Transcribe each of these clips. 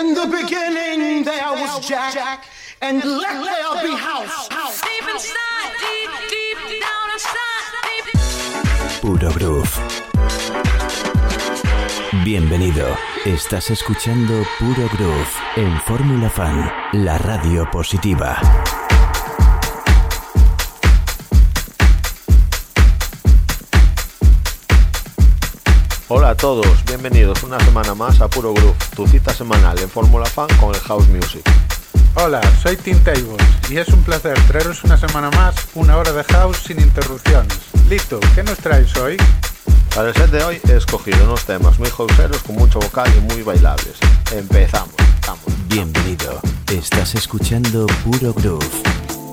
In the beginning there was Jack, and let there be house. Deep inside, deep, deep down inside, Puro Groove. Bienvenido. Estás escuchando Puro Groove en Fórmula Fan, la radio positiva. Hola a todos, bienvenidos una semana más a Puro Groove, tu cita semanal en Fórmula Fan con el House Music. Hola, soy Tim Tables y es un placer traeros una semana más una hora de house sin interrupciones. Listo, ¿qué nos traes hoy? Para el set de hoy he escogido unos temas muy houseeros con mucho vocal y muy bailables. Empezamos, vamos. Bienvenido, estás escuchando Puro Groove.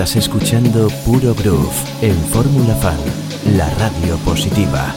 Estás escuchando Puro Groove en Fórmula Fan, la radio positiva.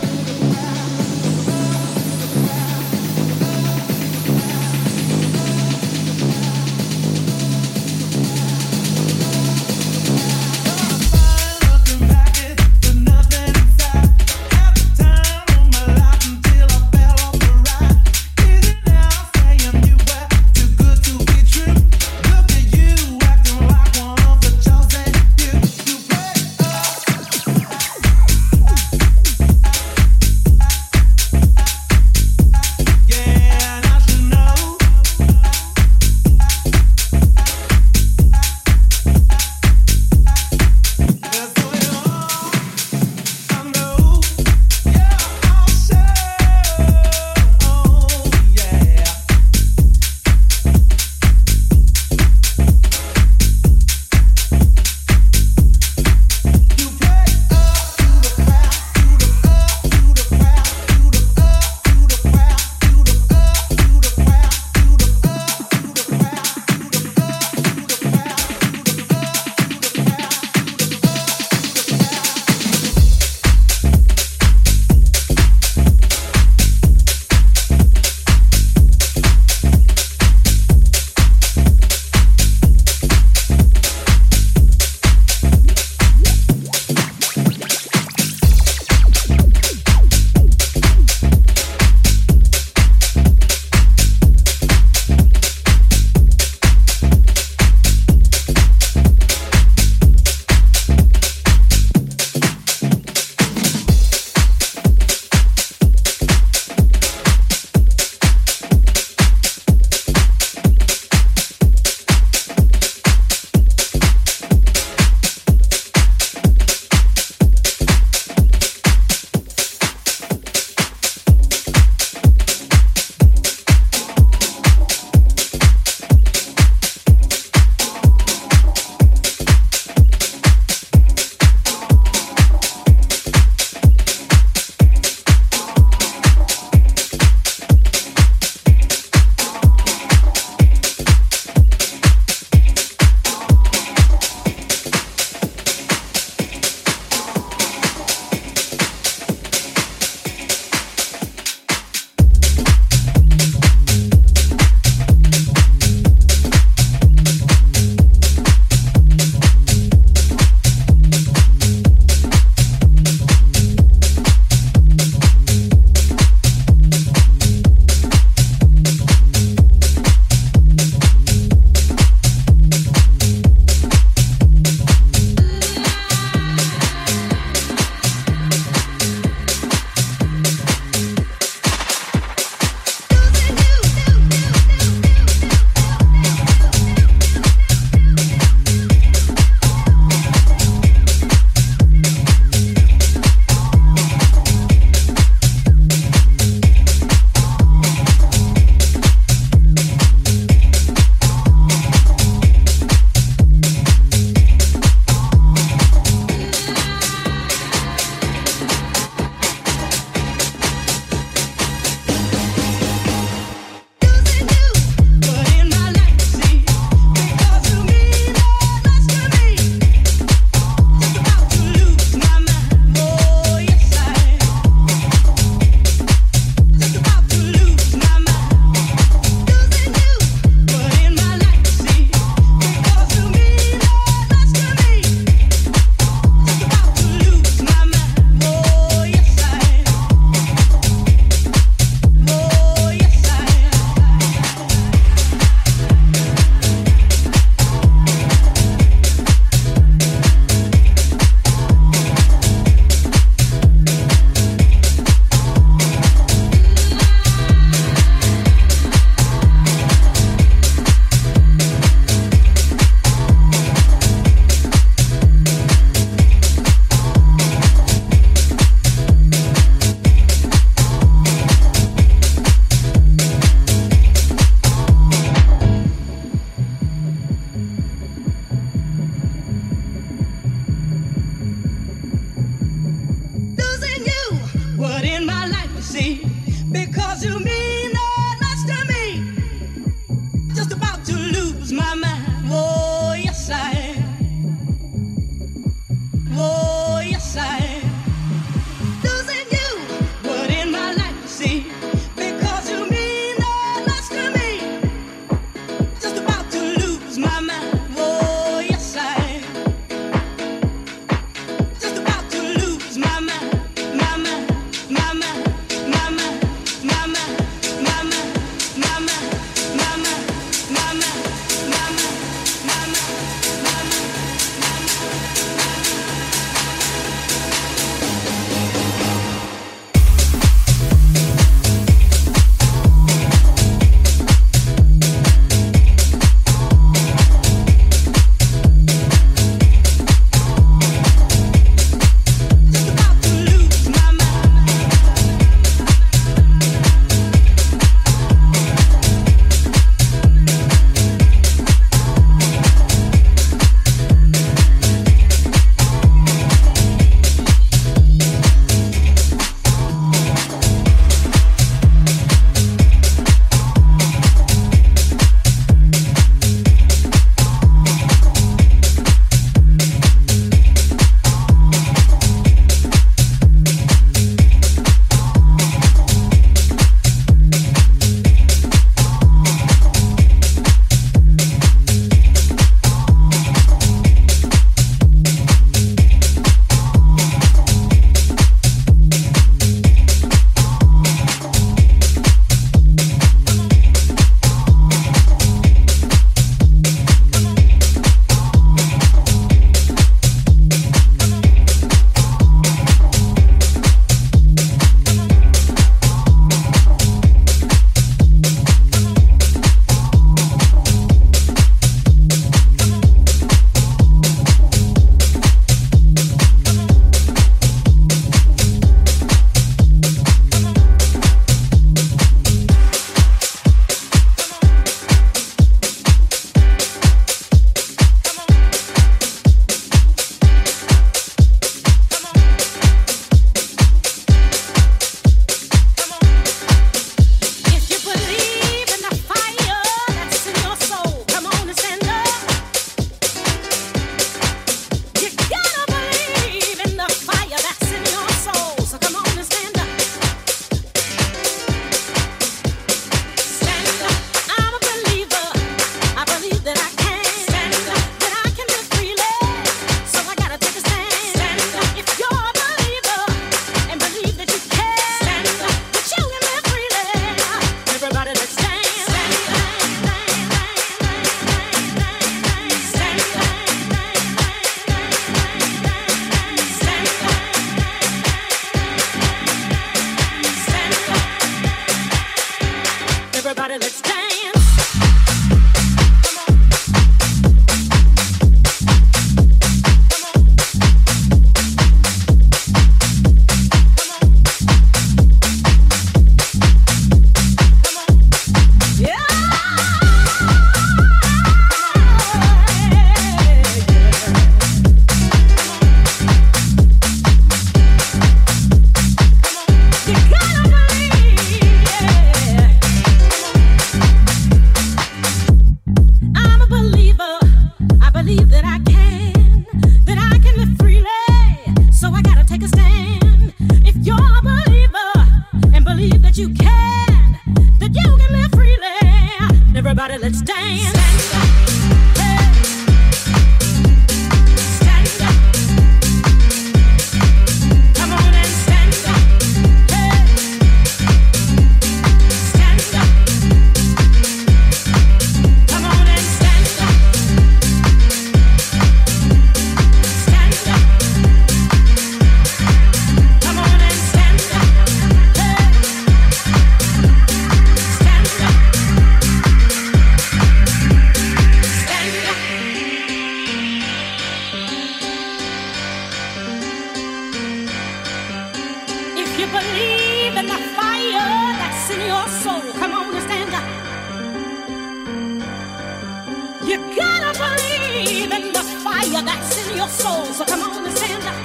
You gotta believe in the fire that's in your soul. So come on and stand up.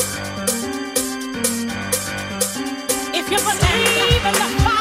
If you believe in the Everybody,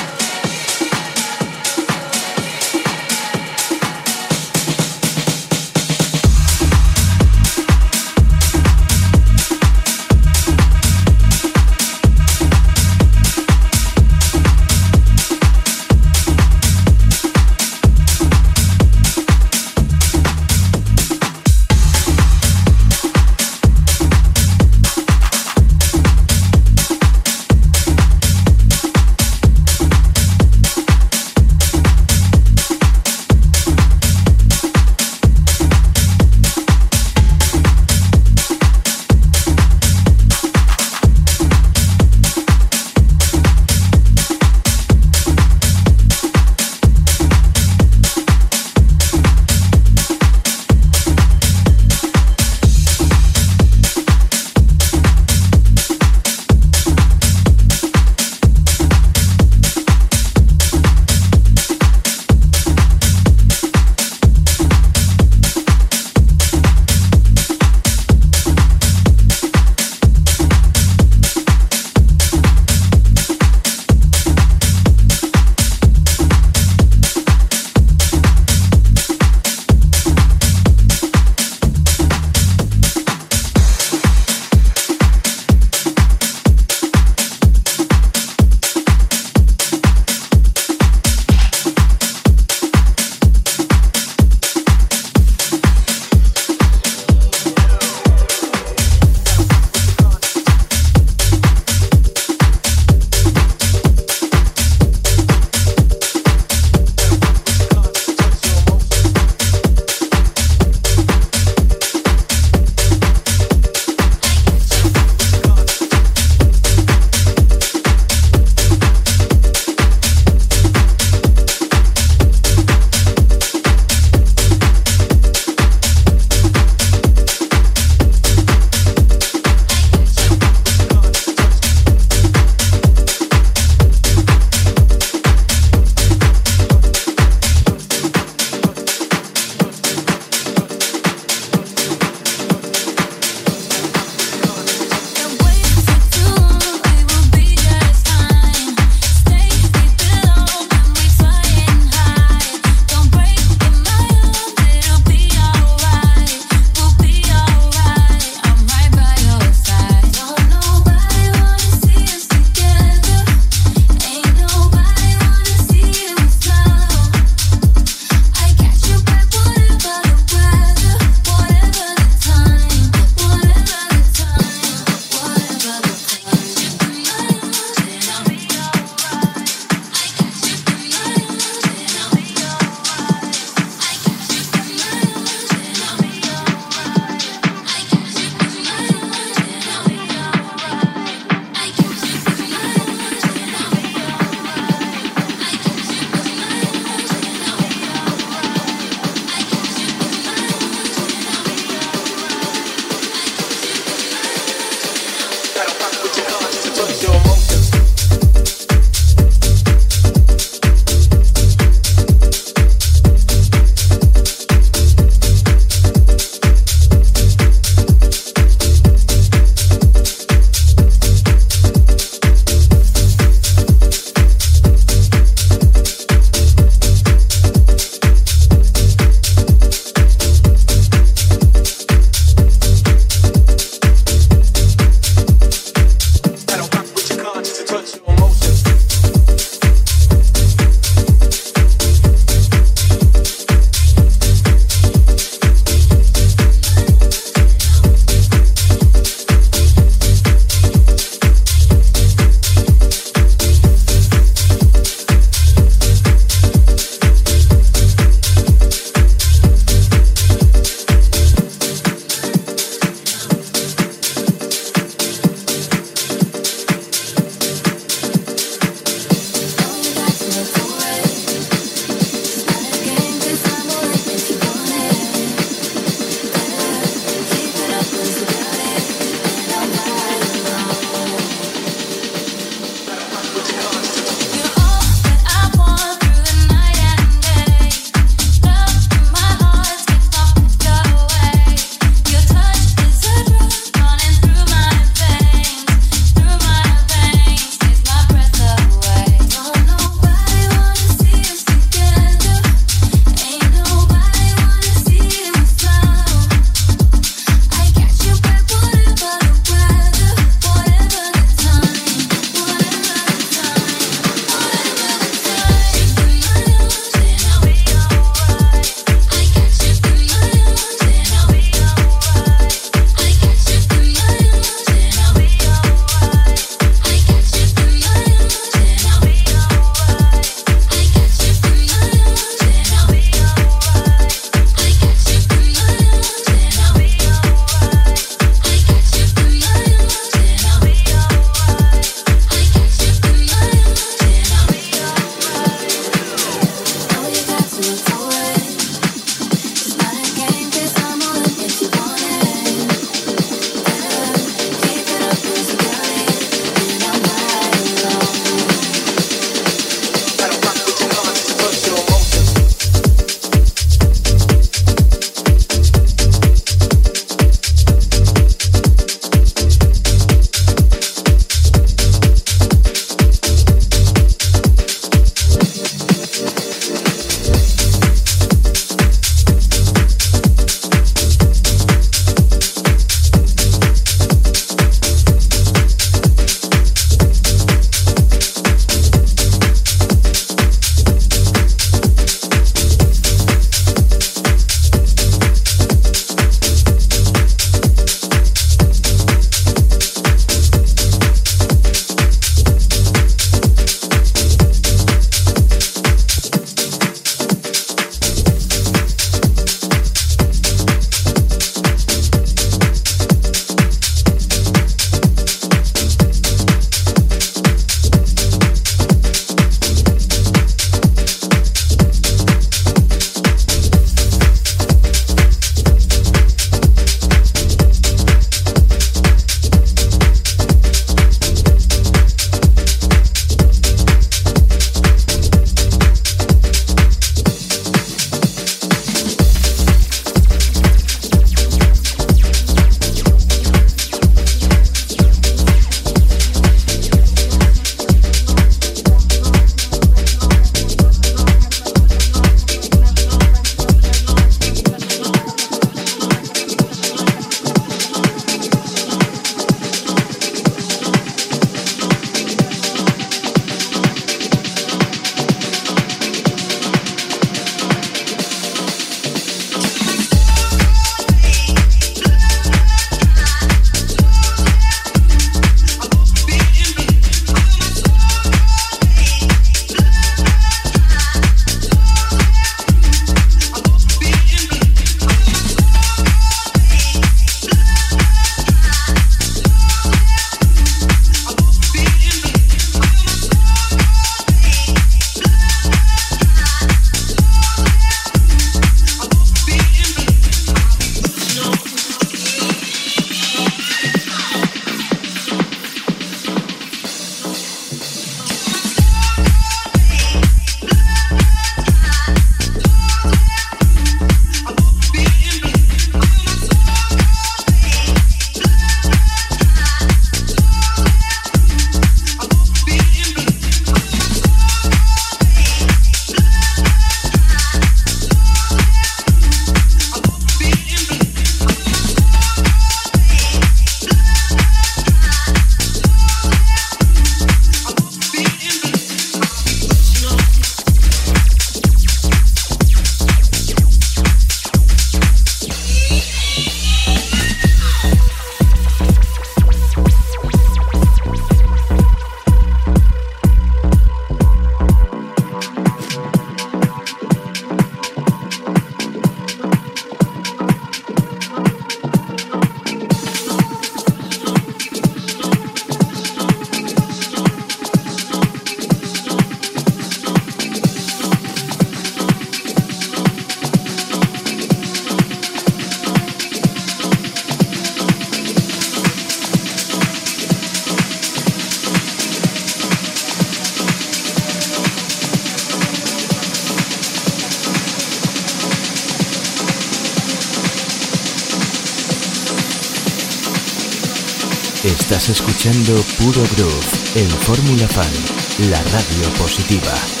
Puro Groove en Fórmula Fan, la radio positiva.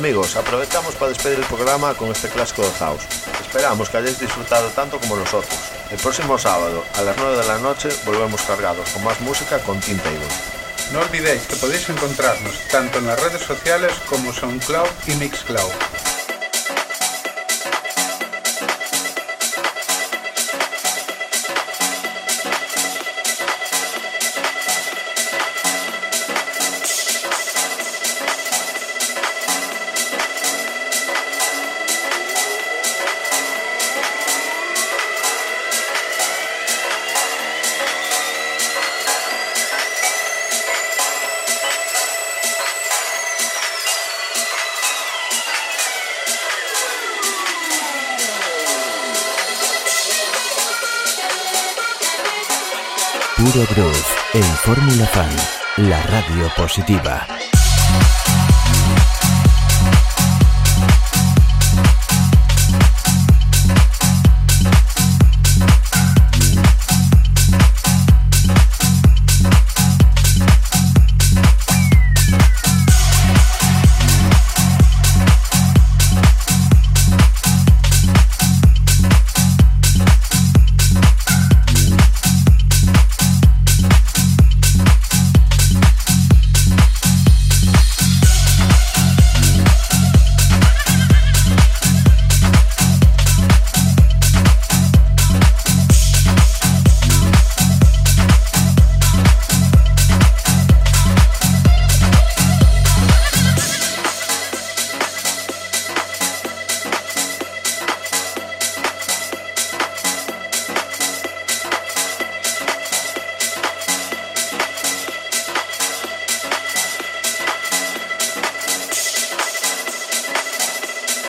Amigos, aprovechamos para despedir el programa con este clásico de House. Esperamos que hayáis disfrutado tanto como nosotros. El próximo sábado, a las 9 de la noche, volvemos cargados con más música con Team Table. No olvidéis que podéis encontrarnos tanto en las redes sociales como SoundCloud y Mixcloud. Groove en Fórmula Fan, la radio positiva.